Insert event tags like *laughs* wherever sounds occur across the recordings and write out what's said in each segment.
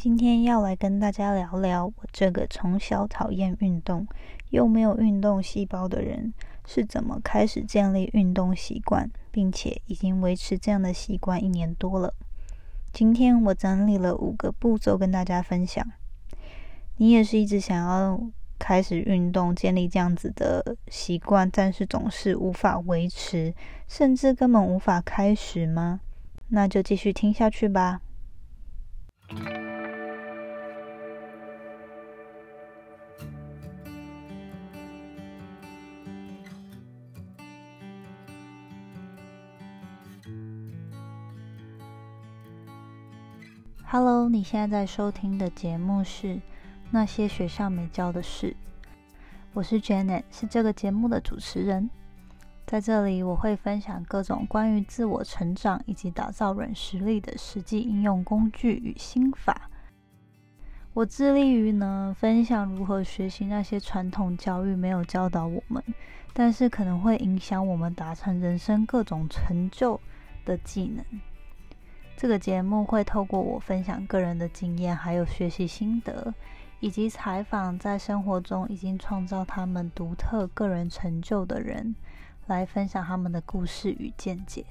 今天要来跟大家聊聊我这个从小讨厌运动又没有运动细胞的人是怎么开始建立运动习惯，并且已经维持这样的习惯一年多了。今天我整理了五个步骤跟大家分享。你也是一直想要开始运动，建立这样子的习惯，但是总是无法维持，甚至根本无法开始吗？那就继续听下去吧。Hello，你现在在收听的节目是《那些学校没教的事》，我是 Janet，是这个节目的主持人。在这里，我会分享各种关于自我成长以及打造软实力的实际应用工具与心法。我致力于呢，分享如何学习那些传统教育没有教导我们，但是可能会影响我们达成人生各种成就的技能。这个节目会透过我分享个人的经验，还有学习心得，以及采访在生活中已经创造他们独特个人成就的人，来分享他们的故事与见解。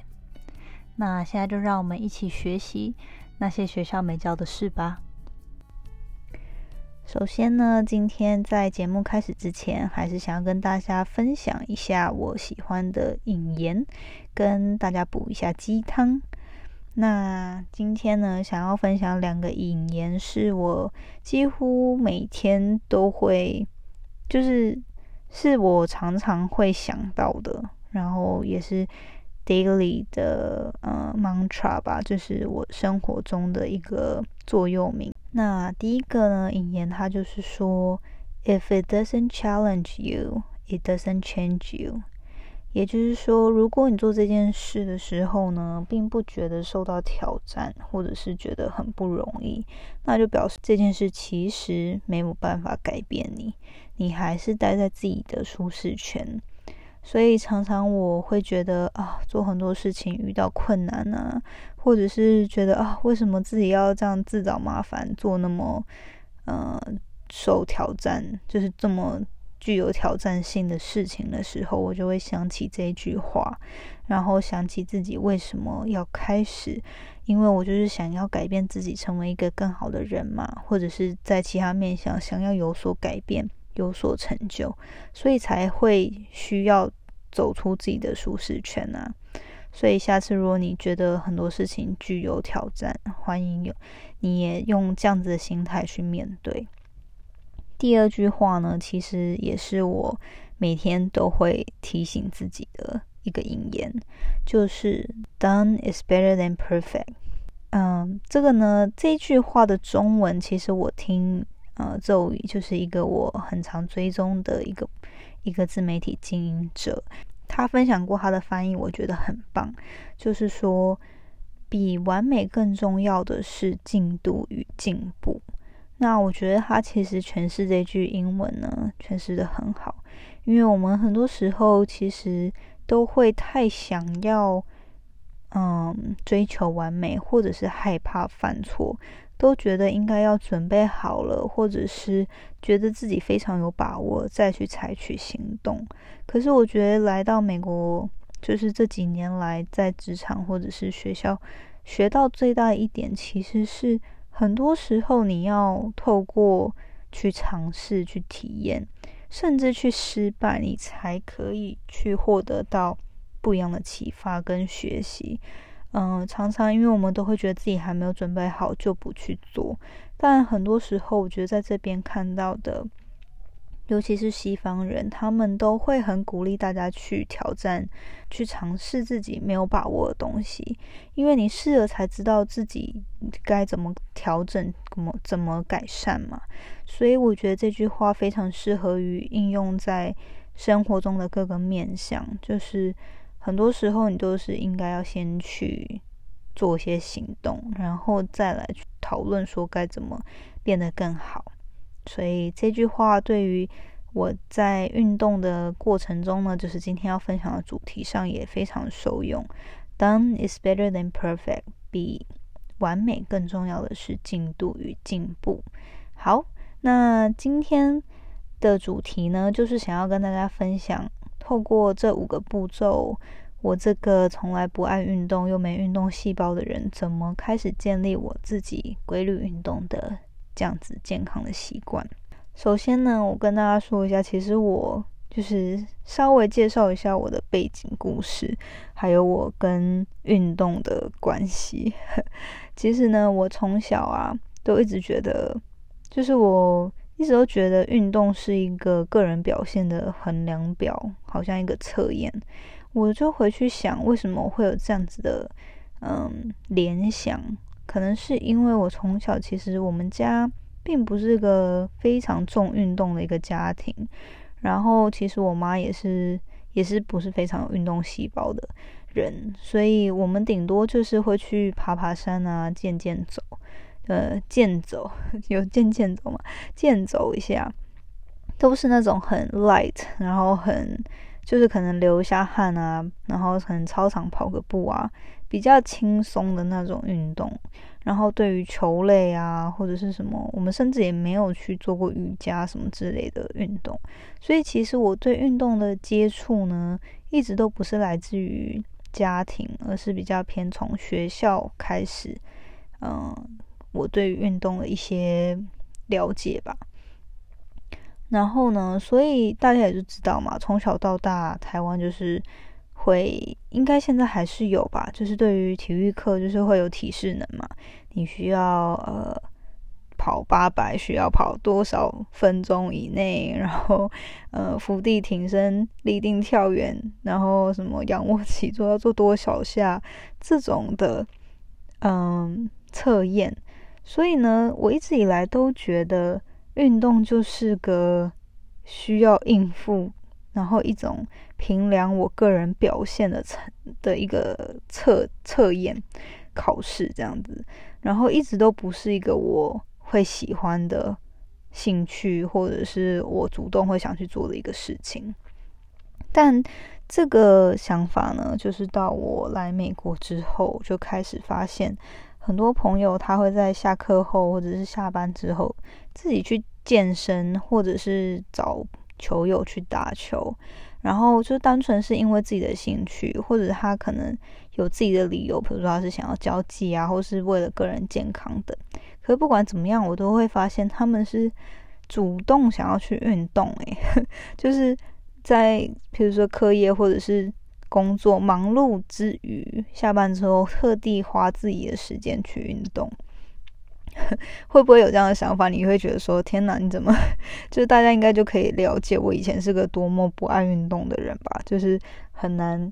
那现在就让我们一起学习那些学校没教的事吧。首先呢，今天在节目开始之前，还是想要跟大家分享一下我喜欢的引言，跟大家补一下鸡汤。那今天呢，想要分享两个引言，是我几乎每天都会，就是是我常常会想到的，然后也是 daily 的呃 mantra 吧，就是我生活中的一个座右铭。那第一个呢，引言它就是说，If it doesn't challenge you, it doesn't change you。也就是说，如果你做这件事的时候呢，并不觉得受到挑战，或者是觉得很不容易，那就表示这件事其实没有办法改变你，你还是待在自己的舒适圈。所以常常我会觉得啊，做很多事情遇到困难啊，或者是觉得啊，为什么自己要这样自找麻烦，做那么呃受挑战，就是这么。具有挑战性的事情的时候，我就会想起这句话，然后想起自己为什么要开始，因为我就是想要改变自己，成为一个更好的人嘛，或者是在其他面向想要有所改变、有所成就，所以才会需要走出自己的舒适圈啊。所以下次如果你觉得很多事情具有挑战，欢迎有你也用这样子的心态去面对。第二句话呢，其实也是我每天都会提醒自己的一个引言，就是 “Done is better than perfect”。嗯，这个呢，这句话的中文其实我听呃咒语，就是一个我很常追踪的一个一个自媒体经营者，他分享过他的翻译，我觉得很棒，就是说，比完美更重要的是进度与进步。那我觉得他其实诠释这句英文呢，诠释的很好，因为我们很多时候其实都会太想要，嗯，追求完美，或者是害怕犯错，都觉得应该要准备好了，或者是觉得自己非常有把握再去采取行动。可是我觉得来到美国，就是这几年来在职场或者是学校学到最大的一点，其实是。很多时候，你要透过去尝试、去体验，甚至去失败，你才可以去获得到不一样的启发跟学习。嗯，常常因为我们都会觉得自己还没有准备好，就不去做。但很多时候，我觉得在这边看到的。尤其是西方人，他们都会很鼓励大家去挑战、去尝试自己没有把握的东西，因为你试了才知道自己该怎么调整、怎么怎么改善嘛。所以我觉得这句话非常适合于应用在生活中的各个面向，就是很多时候你都是应该要先去做一些行动，然后再来讨论说该怎么变得更好。所以这句话对于我在运动的过程中呢，就是今天要分享的主题上也非常受用。Done is better than perfect，比完美，更重要的是进度与进步。好，那今天的主题呢，就是想要跟大家分享，透过这五个步骤，我这个从来不爱运动又没运动细胞的人，怎么开始建立我自己规律运动的这样子健康的习惯。首先呢，我跟大家说一下，其实我。就是稍微介绍一下我的背景故事，还有我跟运动的关系。*laughs* 其实呢，我从小啊都一直觉得，就是我一直都觉得运动是一个个人表现的衡量表，好像一个测验。我就回去想，为什么会有这样子的嗯联想？可能是因为我从小其实我们家并不是个非常重运动的一个家庭。然后其实我妈也是，也是不是非常有运动细胞的人，所以我们顶多就是会去爬爬山啊，健健走，呃，健走 *laughs* 有健健走嘛，健走一下，都是那种很 light，然后很就是可能流一下汗啊，然后可能操场跑个步啊，比较轻松的那种运动。然后对于球类啊，或者是什么，我们甚至也没有去做过瑜伽什么之类的运动，所以其实我对运动的接触呢，一直都不是来自于家庭，而是比较偏从学校开始，嗯，我对运动的一些了解吧。然后呢，所以大家也就知道嘛，从小到大，台湾就是。会应该现在还是有吧，就是对于体育课，就是会有体适能嘛，你需要呃跑八百，需要跑多少分钟以内，然后呃伏地挺身、立定跳远，然后什么仰卧起坐要做多少下这种的嗯测验，所以呢，我一直以来都觉得运动就是个需要应付。然后一种评量我个人表现的测的一个测测验考试这样子，然后一直都不是一个我会喜欢的兴趣，或者是我主动会想去做的一个事情。但这个想法呢，就是到我来美国之后，就开始发现很多朋友他会在下课后或者是下班之后自己去健身，或者是找。球友去打球，然后就单纯是因为自己的兴趣，或者他可能有自己的理由，比如说他是想要交际啊，或是为了个人健康等。可是不管怎么样，我都会发现他们是主动想要去运动，诶，*laughs* 就是在比如说课业或者是工作忙碌之余，下班之后特地花自己的时间去运动。*laughs* 会不会有这样的想法？你会觉得说：“天哪，你怎么？”就是大家应该就可以了解我以前是个多么不爱运动的人吧？就是很难，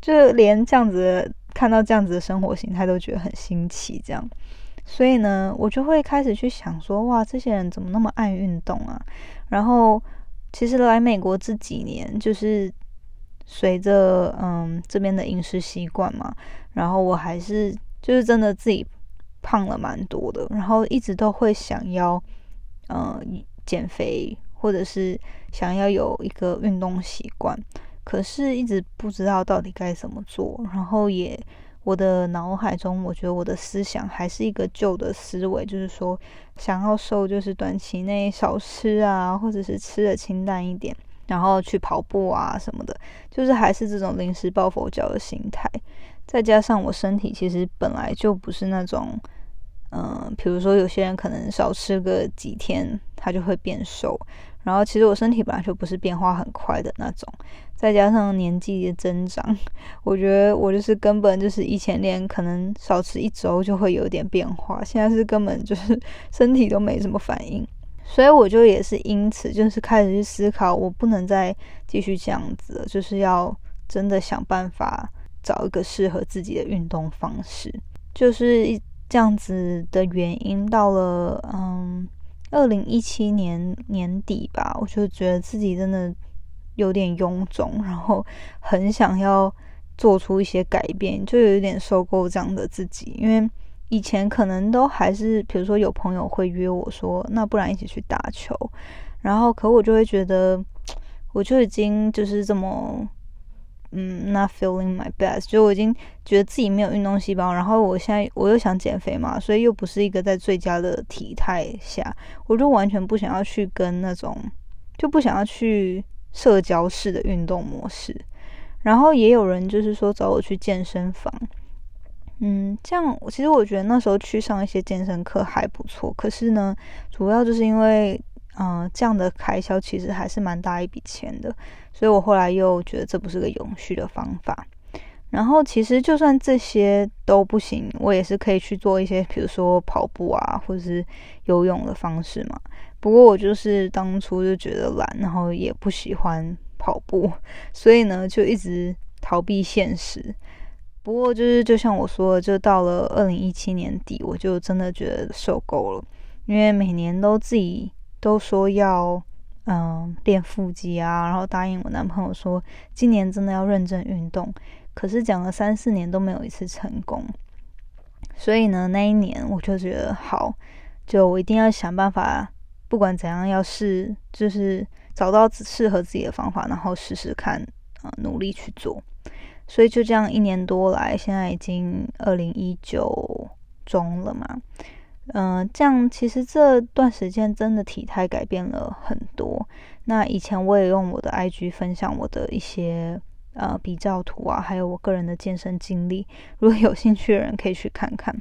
就连这样子看到这样子的生活形态都觉得很新奇。这样，所以呢，我就会开始去想说：“哇，这些人怎么那么爱运动啊？”然后，其实来美国这几年，就是随着嗯这边的饮食习惯嘛，然后我还是就是真的自己。胖了蛮多的，然后一直都会想要，呃，减肥或者是想要有一个运动习惯，可是一直不知道到底该怎么做。然后也，我的脑海中，我觉得我的思想还是一个旧的思维，就是说想要瘦，就是短期内少吃啊，或者是吃的清淡一点，然后去跑步啊什么的，就是还是这种临时抱佛脚的心态。再加上我身体其实本来就不是那种，嗯，比如说有些人可能少吃个几天，他就会变瘦。然后其实我身体本来就不是变化很快的那种，再加上年纪的增长，我觉得我就是根本就是以前连可能少吃一周就会有点变化，现在是根本就是 *laughs* 身体都没什么反应。所以我就也是因此就是开始去思考，我不能再继续这样子了，就是要真的想办法。找一个适合自己的运动方式，就是这样子的原因。到了嗯，二零一七年年底吧，我就觉得自己真的有点臃肿，然后 *laughs* 很想要做出一些改变，就有点受够这样的自己。因为以前可能都还是，比如说有朋友会约我说，那不然一起去打球，然后可我就会觉得，*tsk* 我就已经就是这么。嗯，not feeling my best，就我已经觉得自己没有运动细胞，然后我现在我又想减肥嘛，所以又不是一个在最佳的体态下，我就完全不想要去跟那种，就不想要去社交式的运动模式。然后也有人就是说找我去健身房，嗯，这样其实我觉得那时候去上一些健身课还不错，可是呢，主要就是因为。嗯，这样的开销其实还是蛮大一笔钱的，所以我后来又觉得这不是个永续的方法。然后其实就算这些都不行，我也是可以去做一些，比如说跑步啊，或者是游泳的方式嘛。不过我就是当初就觉得懒，然后也不喜欢跑步，所以呢就一直逃避现实。不过就是就像我说的，就到了二零一七年底，我就真的觉得受够了，因为每年都自己。都说要嗯练腹肌啊，然后答应我男朋友说今年真的要认真运动，可是讲了三四年都没有一次成功。所以呢，那一年我就觉得好，就我一定要想办法，不管怎样要试，就是找到适合自己的方法，然后试试看，啊，努力去做。所以就这样一年多来，现在已经二零一九中了嘛。嗯，这样其实这段时间真的体态改变了很多。那以前我也用我的 IG 分享我的一些呃比较图啊，还有我个人的健身经历，如果有兴趣的人可以去看看。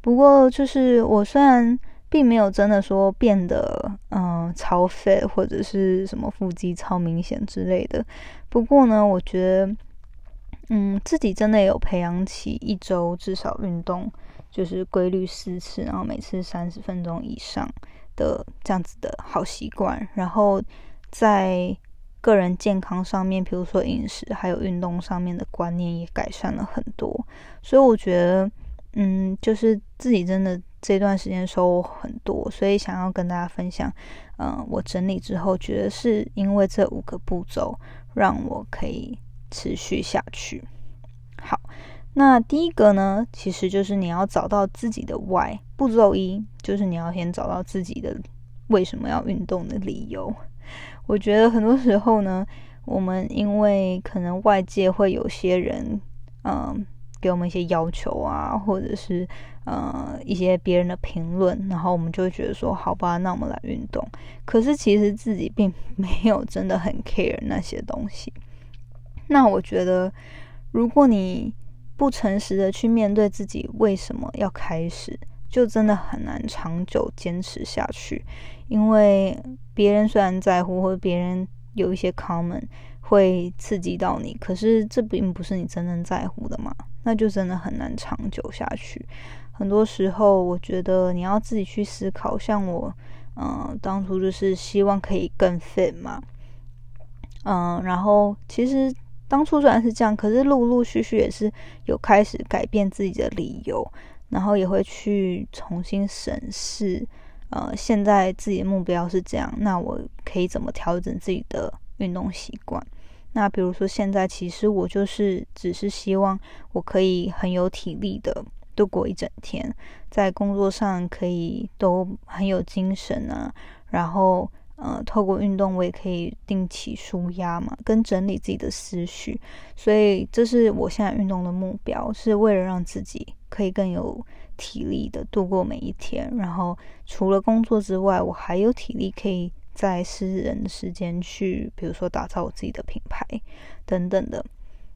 不过就是我虽然并没有真的说变得嗯超肥或者是什么腹肌超明显之类的，不过呢，我觉得嗯自己真的有培养起一周至少运动。就是规律四次，然后每次三十分钟以上的这样子的好习惯，然后在个人健康上面，比如说饮食还有运动上面的观念也改善了很多。所以我觉得，嗯，就是自己真的这段时间收获很多，所以想要跟大家分享。嗯，我整理之后觉得是因为这五个步骤让我可以持续下去。好。那第一个呢，其实就是你要找到自己的 why。步骤一就是你要先找到自己的为什么要运动的理由。我觉得很多时候呢，我们因为可能外界会有些人，嗯，给我们一些要求啊，或者是呃一些别人的评论，然后我们就会觉得说，好吧，那我们来运动。可是其实自己并没有真的很 care 那些东西。那我觉得，如果你不诚实的去面对自己为什么要开始，就真的很难长久坚持下去。因为别人虽然在乎，或者别人有一些 comment 会刺激到你，可是这并不是你真正在乎的嘛，那就真的很难长久下去。很多时候，我觉得你要自己去思考。像我，嗯，当初就是希望可以更 fit 嘛，嗯，然后其实。当初虽然是这样，可是陆陆续续也是有开始改变自己的理由，然后也会去重新审视，呃，现在自己的目标是这样，那我可以怎么调整自己的运动习惯？那比如说现在其实我就是只是希望我可以很有体力的度过一整天，在工作上可以都很有精神啊，然后。呃，透过运动，我也可以定期舒压嘛，跟整理自己的思绪。所以，这是我现在运动的目标，是为了让自己可以更有体力的度过每一天。然后，除了工作之外，我还有体力可以在私人时间去，比如说打造我自己的品牌等等的。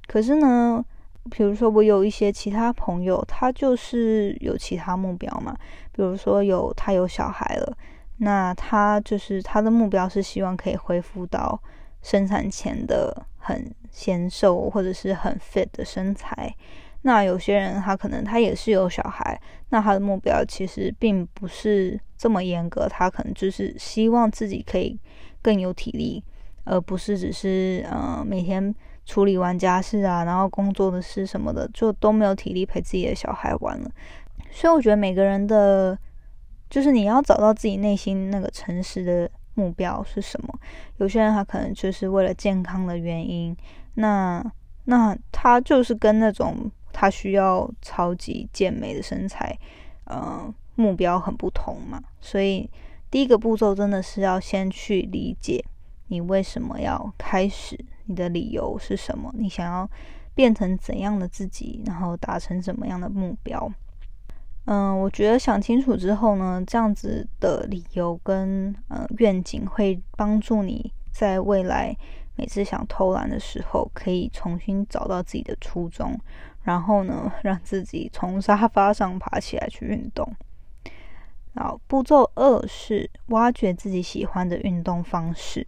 可是呢，比如说我有一些其他朋友，他就是有其他目标嘛，比如说有他有小孩了。那他就是他的目标是希望可以恢复到生产前的很纤瘦或者是很 fit 的身材。那有些人他可能他也是有小孩，那他的目标其实并不是这么严格，他可能就是希望自己可以更有体力，而不是只是呃每天处理完家事啊，然后工作的事什么的，就都没有体力陪自己的小孩玩了。所以我觉得每个人的。就是你要找到自己内心那个诚实的目标是什么？有些人他可能就是为了健康的原因，那那他就是跟那种他需要超级健美的身材，呃，目标很不同嘛。所以第一个步骤真的是要先去理解你为什么要开始？你的理由是什么？你想要变成怎样的自己？然后达成怎么样的目标？嗯，我觉得想清楚之后呢，这样子的理由跟呃愿景会帮助你在未来每次想偷懒的时候，可以重新找到自己的初衷，然后呢，*laughs* 让自己从沙发上爬起来去运动。好，步骤二是挖掘自己喜欢的运动方式。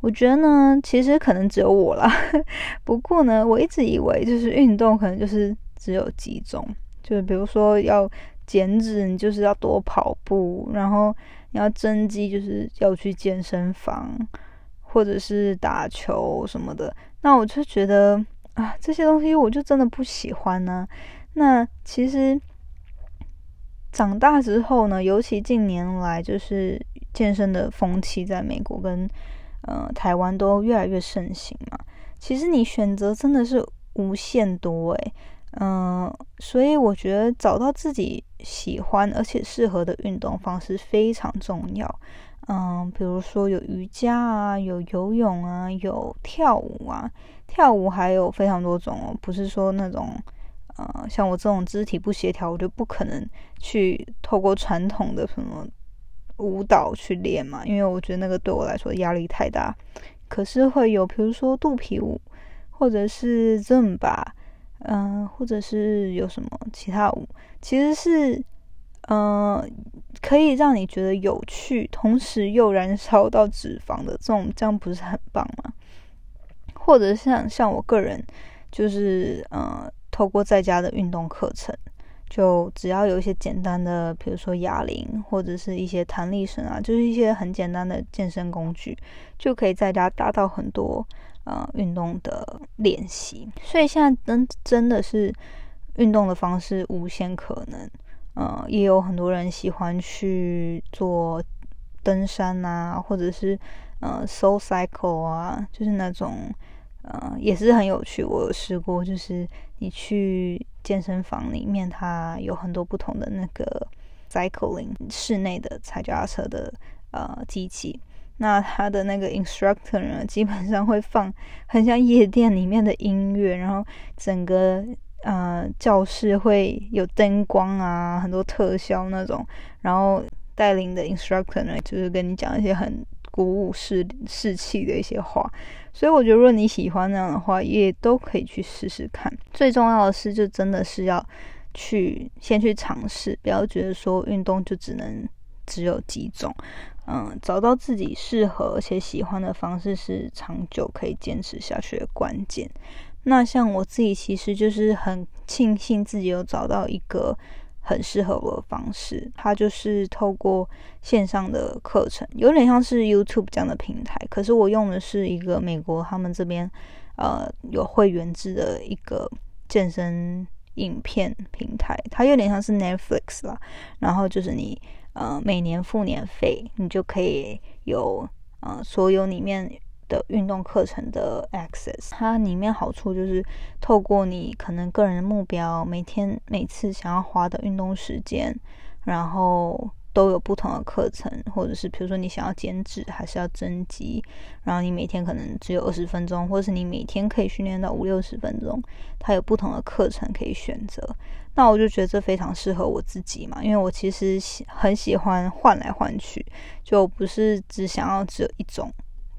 我觉得呢，其实可能只有我啦。*laughs* 不过呢，我一直以为就是运动可能就是只有几种，就比如说要减脂，你就是要多跑步；然后你要增肌，就是要去健身房或者是打球什么的。那我就觉得啊，这些东西我就真的不喜欢呢。那其实。长大之后呢，尤其近年来，就是健身的风气在美国跟呃台湾都越来越盛行嘛。其实你选择真的是无限多诶。嗯，所以我觉得找到自己喜欢而且适合的运动方式非常重要。嗯，比如说有瑜伽啊，有游泳啊，有跳舞啊，跳舞还有非常多种哦，不是说那种。呃，像我这种肢体不协调，我就不可能去透过传统的什么舞蹈去练嘛，因为我觉得那个对我来说压力太大。可是会有，比如说肚皮舞，或者是 Zumba，嗯，或者是有什么其他舞，其实是嗯可以让你觉得有趣，同时又燃烧到脂肪的这种，这样不是很棒吗？或者像像我个人，就是呃。透过在家的运动课程，就只要有一些简单的，比如说哑铃或者是一些弹力绳啊，就是一些很简单的健身工具，就可以在家达到很多呃运动的练习。所以现在真真的是运动的方式无限可能，呃，也有很多人喜欢去做登山啊，或者是呃 Soul Cycle 啊，就是那种。呃，也是很有趣。我有试过，就是你去健身房里面，它有很多不同的那个 cycling 室内的踩脚踏车的呃机器。那他的那个 instructor 呢，基本上会放很像夜店里面的音乐，然后整个呃教室会有灯光啊，很多特效那种。然后带领的 instructor 呢，就是跟你讲一些很。鼓舞士士气的一些话，所以我觉得，如果你喜欢那样的话，也都可以去试试看。最重要的是，就真的是要去先去尝试，不要觉得说运动就只能只有几种。嗯，找到自己适合而且喜欢的方式，是长久可以坚持下去的关键。那像我自己，其实就是很庆幸自己有找到一个。很适合我的方式，它就是透过线上的课程，有点像是 YouTube 这样的平台。可是我用的是一个美国他们这边呃有会员制的一个健身影片平台，它有点像是 Netflix 啦。然后就是你呃每年付年费，你就可以有呃所有里面。的运动课程的 access，它里面好处就是透过你可能个人的目标，每天每次想要花的运动时间，然后都有不同的课程，或者是比如说你想要减脂还是要增肌，然后你每天可能只有二十分钟，或者是你每天可以训练到五六十分钟，它有不同的课程可以选择。那我就觉得这非常适合我自己嘛，因为我其实很喜欢换来换去，就不是只想要只有一种。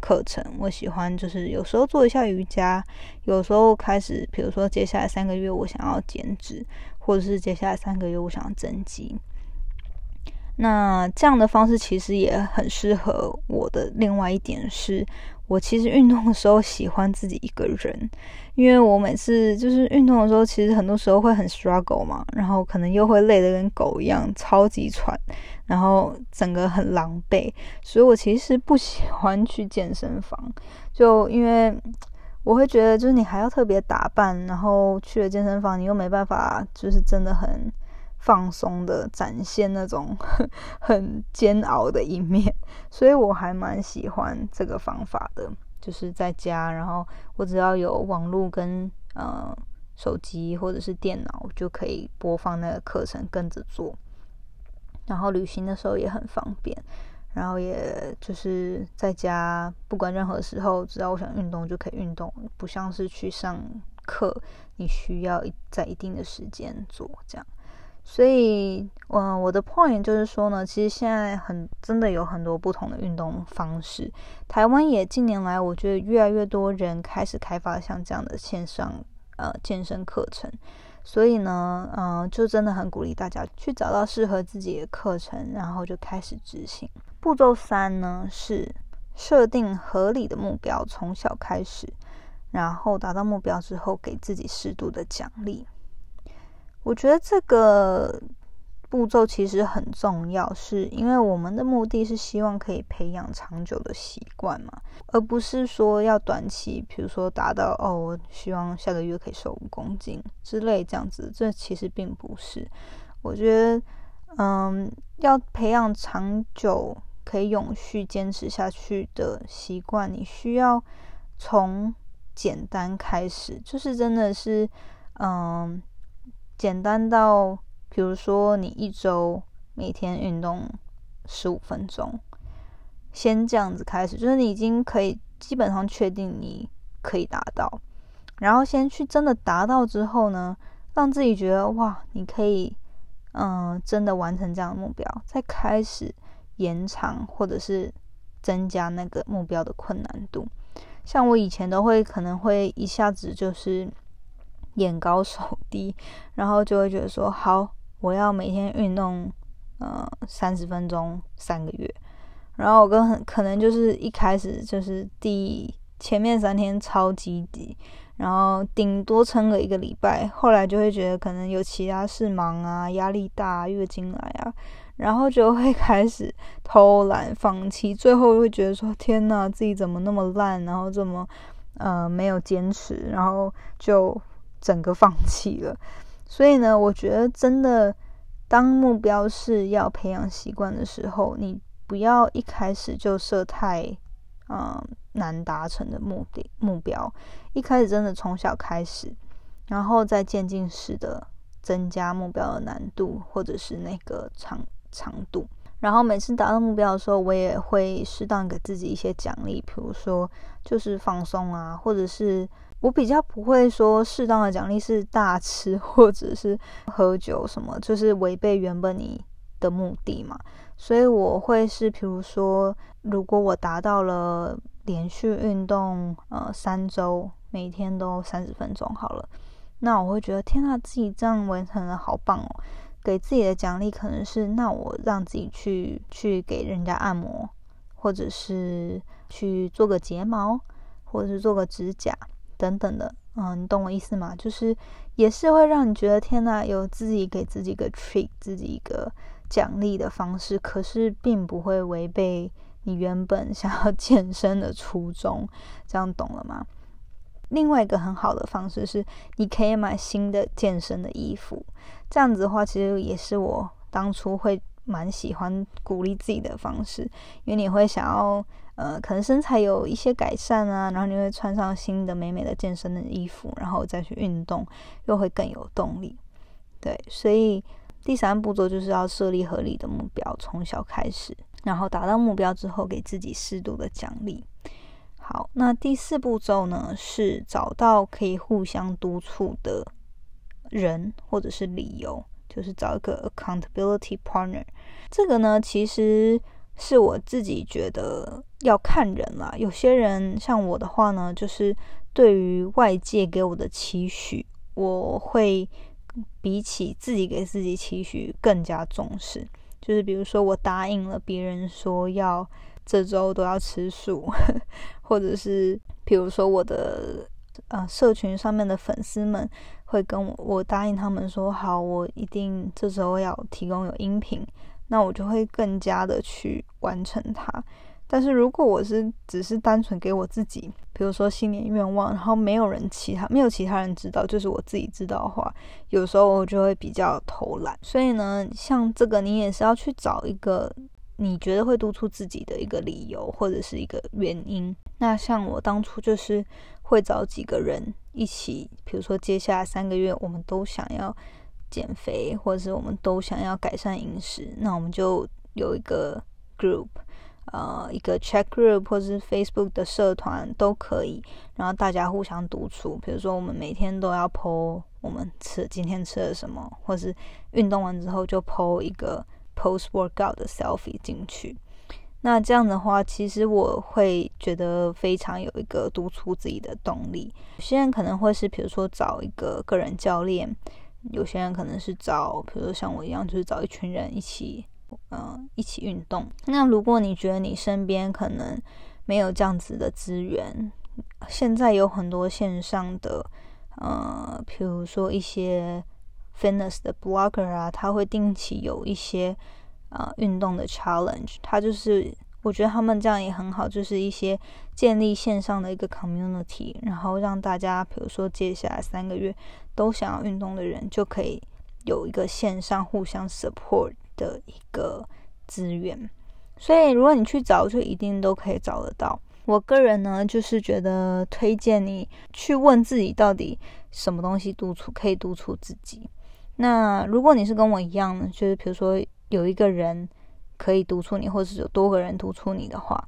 课程我喜欢，就是有时候做一下瑜伽，有时候开始，比如说接下来三个月我想要减脂，或者是接下来三个月我想要增肌。那这样的方式其实也很适合我的。另外一点是。我其实运动的时候喜欢自己一个人，因为我每次就是运动的时候，其实很多时候会很 struggle 嘛，然后可能又会累得跟狗一样，超级喘，然后整个很狼狈，所以我其实不喜欢去健身房，就因为我会觉得就是你还要特别打扮，然后去了健身房，你又没办法，就是真的很。放松的展现那种 *laughs* 很煎熬的一面，所以我还蛮喜欢这个方法的，就是在家，然后我只要有网络跟呃手机或者是电脑，就可以播放那个课程跟着做，然后旅行的时候也很方便。然后也就是在家，不管任何时候，只要我想运动就可以运动，不像是去上课，你需要在一定的时间做这样。所以，嗯，我的 point 就是说呢，其实现在很真的有很多不同的运动方式。台湾也近年来，我觉得越来越多人开始开发像这样的线上呃健身课程。所以呢，嗯，就真的很鼓励大家去找到适合自己的课程，然后就开始执行。步骤三呢是设定合理的目标，从小开始，然后达到目标之后，给自己适度的奖励。我觉得这个步骤其实很重要，是因为我们的目的是希望可以培养长久的习惯嘛，而不是说要短期，比如说达到哦，我希望下个月可以瘦五公斤之类这样子，这其实并不是。我觉得，嗯，要培养长久可以永续坚持下去的习惯，你需要从简单开始，就是真的是，嗯。简单到，比如说你一周每天运动十五分钟，先这样子开始，就是你已经可以基本上确定你可以达到，然后先去真的达到之后呢，让自己觉得哇，你可以，嗯，真的完成这样的目标，再开始延长或者是增加那个目标的困难度。像我以前都会可能会一下子就是。眼高手低，然后就会觉得说好，我要每天运动，呃，三十分钟三个月。然后我跟很可能就是一开始就是第前面三天超积极，然后顶多撑个一个礼拜，后来就会觉得可能有其他事忙啊，压力大，月经来啊，然后就会 *laughs* 开始偷懒放弃，最后会觉得说天呐，自己怎么那么烂，然后这么呃没有坚持，然后就。整个放弃了，所以呢，我觉得真的，当目标是要培养习惯的时候，你不要一开始就设太嗯难达成的目的目标，一开始真的从小开始，然后再渐进式的增加目标的难度或者是那个长长度，然后每次达到目标的时候，我也会适当给自己一些奖励，比如说就是放松啊，或者是。我比较不会说适当的奖励是大吃或者是喝酒什么，就是违背原本你的目的嘛。所以我会是，比如说，如果我达到了连续运动呃三周，每天都三十分钟好了，那我会觉得天呐，自己这样完成了好棒哦。给自己的奖励可能是，那我让自己去去给人家按摩，或者是去做个睫毛，或者是做个指甲。等等的，嗯，你懂我意思吗？就是也是会让你觉得天呐，有自己给自己一个 treat，自己一个奖励的方式，可是并不会违背你原本想要健身的初衷，这样懂了吗？另外一个很好的方式是，你可以买新的健身的衣服，这样子的话，其实也是我当初会蛮喜欢鼓励自己的方式，因为你会想要。呃，可能身材有一些改善啊，然后你会穿上新的美美的健身的衣服，然后再去运动，又会更有动力。对，所以第三步骤就是要设立合理的目标，从小开始，然后达到目标之后，给自己适度的奖励。好，那第四步骤呢，是找到可以互相督促的人或者是理由，就是找一个 accountability partner。这个呢，其实。是我自己觉得要看人啦。有些人像我的话呢，就是对于外界给我的期许，我会比起自己给自己期许更加重视。就是比如说，我答应了别人说要这周都要吃素，*laughs* 或者是比如说我的呃社群上面的粉丝们会跟我，我答应他们说好，我一定这时候要提供有音频。那我就会更加的去完成它。但是如果我是只是单纯给我自己，比如说新年愿望，然后没有人其他没有其他人知道，就是我自己知道的话，有时候我就会比较偷懒。所以呢，像这个你也是要去找一个你觉得会督促自己的一个理由或者是一个原因。那像我当初就是会找几个人一起，比如说接下来三个月我们都想要。减肥，或者是我们都想要改善饮食，那我们就有一个 group，呃一个 chat group 或是 Facebook 的社团都可以，然后大家互相督促。比如说我们每天都要 po 我们吃今天吃了什么，或是运动完之后就 po 一个 post workout 的 selfie 进去。那这样的话，其实我会觉得非常有一个督促自己的动力。有些人可能会是，比如说找一个个人教练；有些人可能是找，比如说像我一样，就是找一群人一起，嗯，一起运动。那如果你觉得你身边可能没有这样子的资源，现在有很多线上的，呃，比如说一些 fitness 的 blogger 啊，他会定期有一些。啊，运动的 challenge，它就是我觉得他们这样也很好，就是一些建立线上的一个 community，然后让大家，比如说接下来三个月都想要运动的人，就可以有一个线上互相 support 的一个资源。所以如果你去找，就一定都可以找得到。我个人呢，就是觉得推荐你去问自己，到底什么东西督促可以督促自己。那如果你是跟我一样，就是比如说。有一个人可以督促你，或者是有多个人督促你的话，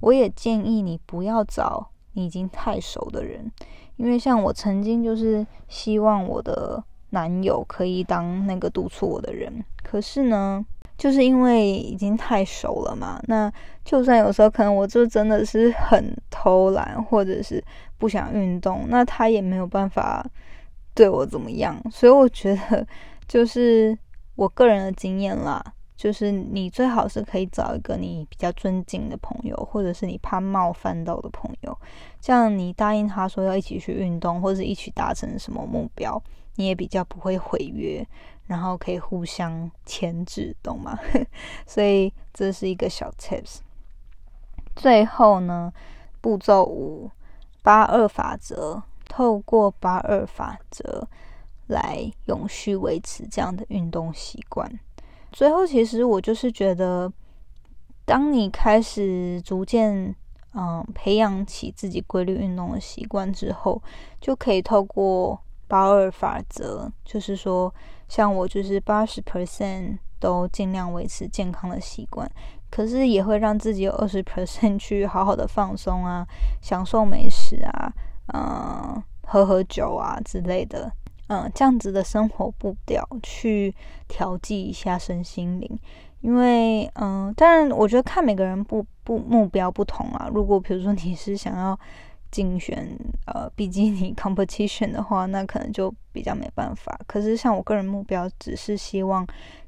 我也建议你不要找你已经太熟的人，因为像我曾经就是希望我的男友可以当那个督促我的人，可是呢，就是因为已经太熟了嘛，那就算有时候可能我就真的是很偷懒，或者是不想运动，那他也没有办法对我怎么样，所以我觉得就是。我个人的经验啦，就是你最好是可以找一个你比较尊敬的朋友，或者是你怕冒犯到的朋友，这样你答应他说要一起去运动，或者一起达成什么目标，你也比较不会毁约，然后可以互相牵制，懂吗？*laughs* 所以这是一个小 tips。最后呢，步骤五八二法则，透过八二法则。来永续维持这样的运动习惯。最后，其实我就是觉得，当你开始逐渐嗯培养起自己规律运动的习惯之后，就可以透过八二法则，就是说，像我就是八十 percent 都尽量维持健康的习惯，可是也会让自己有二十 percent 去好好的放松啊，享受美食啊，嗯，喝喝酒啊之类的。嗯，这样子的生活步调去调剂一下身心灵，因为嗯，当然我觉得看每个人不不目标不同啊。如果比如说你是想要竞选呃比基尼 *laughs* competition 的话，那可能就比较没办法。可是像我个人目标，只是希望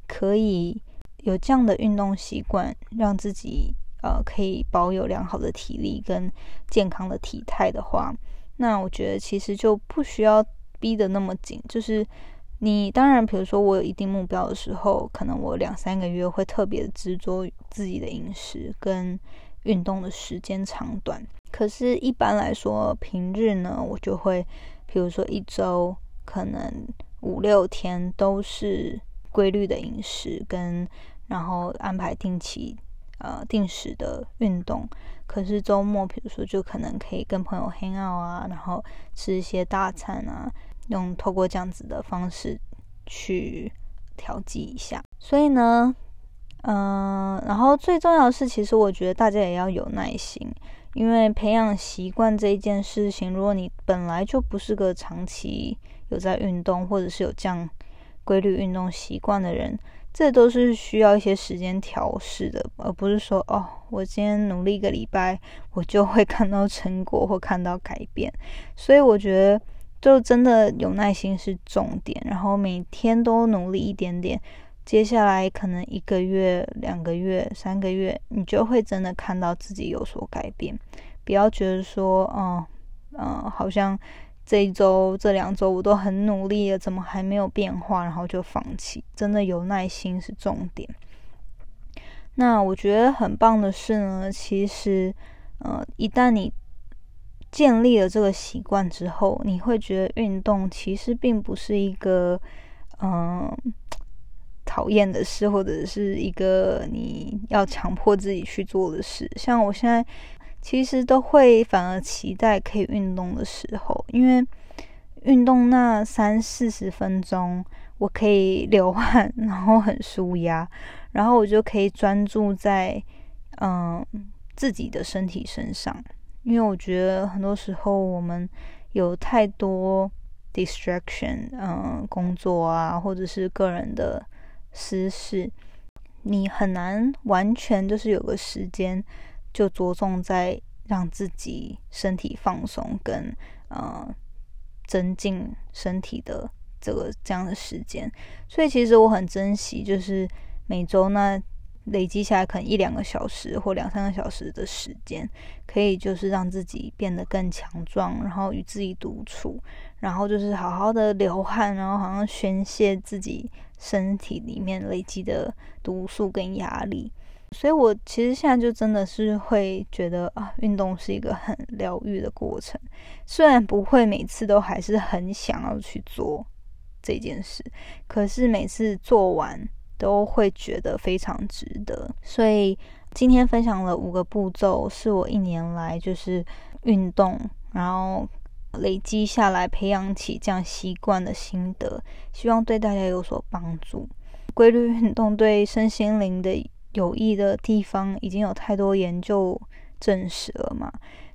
可以有这样的运动习惯，让自己呃可以保有良好的体力跟健康的体态的话，那我觉得其实就不需要。逼得那么紧，就是你当然，比如说我有一定目标的时候，可能我两三个月会特别执着自己的饮食跟运动的时间长短。可是，一般来说，平日呢，我就会，比如说一周可能五六天都是规律的饮食跟，然后安排定期呃定时的运动。可是周末，比如说就可能可以跟朋友 hang out 啊，然后吃一些大餐啊。用透过这样子的方式去调剂一下，所以呢，嗯，然后最重要的是，其实我觉得大家也要有耐心，因为培养习惯这一件事情，如果你本来就不是个长期有在运动，或者是有这样规律运动习惯的人，这都是需要一些时间调试的，而不是说哦，我今天努力一个礼拜，我就会看到成果或看到改变，所以我觉得。就真的有耐心是重点，然后每天都努力一点点，接下来可能一个月、两个月、三个月，你就会真的看到自己有所改变。不要觉得说，嗯嗯，好像这一周、这两周我都很努力了，怎么还没有变化，然后就放弃。真的有耐心是重点。那我觉得很棒的是呢，其实，呃，一旦你建立了这个习惯之后，你会觉得运动其实并不是一个嗯讨厌的事，或者是一个你要强迫自己去做的事。像我现在其实都会反而期待可以运动的时候，因为运动那三四十分钟，我可以流汗，然后很舒压，然后我就可以专注在嗯自己的身体身上，因为我觉得很多时候我们有太多 distraction，嗯，工作啊，或者是个人的私事，你很难完全就是有个时间就着重在让自己身体放松跟呃增进身体的这个这样的时间，所以其实我很珍惜，就是每周那。累积下来可能一两个小时或两三个小时的时间，可以就是让自己变得更强壮，然后与自己独处，然后就是好好的流汗，然后好像宣泄自己身体里面累积的毒素跟压力。所以我其实现在就真的是会觉得啊，运动是一个很疗愈的过程，虽然不会每次都还是很想要去做这件事，可是每次做完。都会觉得非常值得，所以今天分享了五个步骤，是我一年来就是运动，然后累积下来培养起这样习惯的心得，希望对大家有所帮助。规律运动对身心灵的有益的地方，已经有太多研究证实了嘛。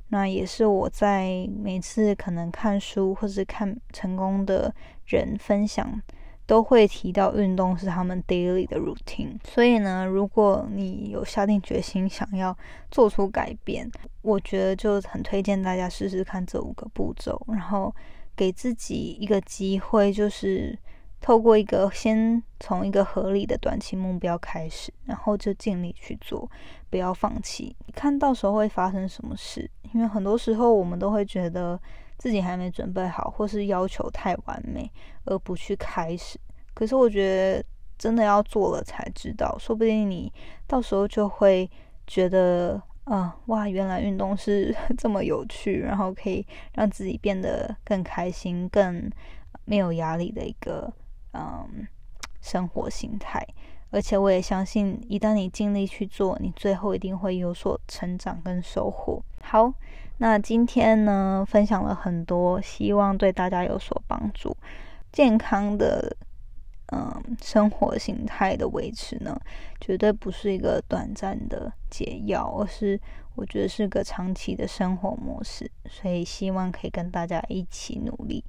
那也是我在每次可能看书或是看成功的人分享。都会提到运动是他们 daily 的 routine，所以呢，如果你有下定决心想要做出改变，我觉得就很推荐大家试试看这五个步骤，然后给自己一个机会，就是透过一个先从一个合理的短期目标开始，然后就尽力去做，不要放弃。你看到时候会发生什么事，因为很多时候我们都会觉得。自己还没准备好，或是要求太完美而不去开始。可是我觉得真的要做了才知道，说不定你到时候就会觉得，啊，哇，原来运动是 *laughs* 这么有趣，然后可以让自己变得更开心、更没有压力的一个嗯生活心态。而且我也相信，一旦你尽力去做，你最后一定会有所成长跟收获。好。那今天呢，分享了很多，希望对大家有所帮助。健康的，嗯，生活形态的维持呢，绝对不是一个短暂的解药，而是我觉得是个长期的生活模式。所以希望可以跟大家一起努力，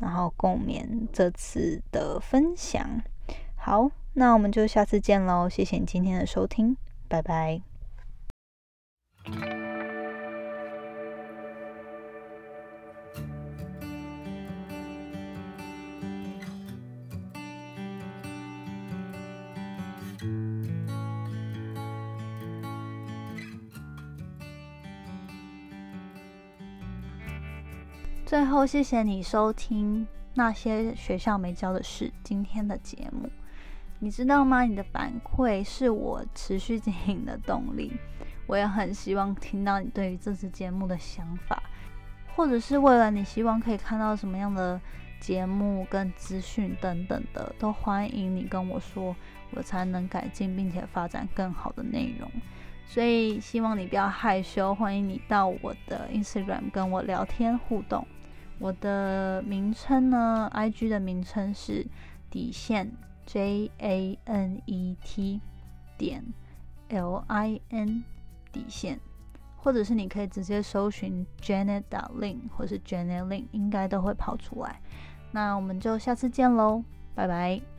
然后共勉这次的分享。好，那我们就下次见喽！谢谢你今天的收听，拜拜。最后，谢谢你收听那些学校没教的事今天的节目。你知道吗？你的反馈是我持续经营的动力。我也很希望听到你对于这次节目的想法，或者是为了你希望可以看到什么样的节目跟资讯等等的，都欢迎你跟我说，我才能改进并且发展更好的内容。所以希望你不要害羞，欢迎你到我的 Instagram 跟我聊天互动。我的名称呢？IG 的名称是底线 J A N E T 点 L I N 底线，或者是你可以直接搜寻 Janet Lin 或是 Janet Lin，应该都会跑出来。那我们就下次见喽，拜拜。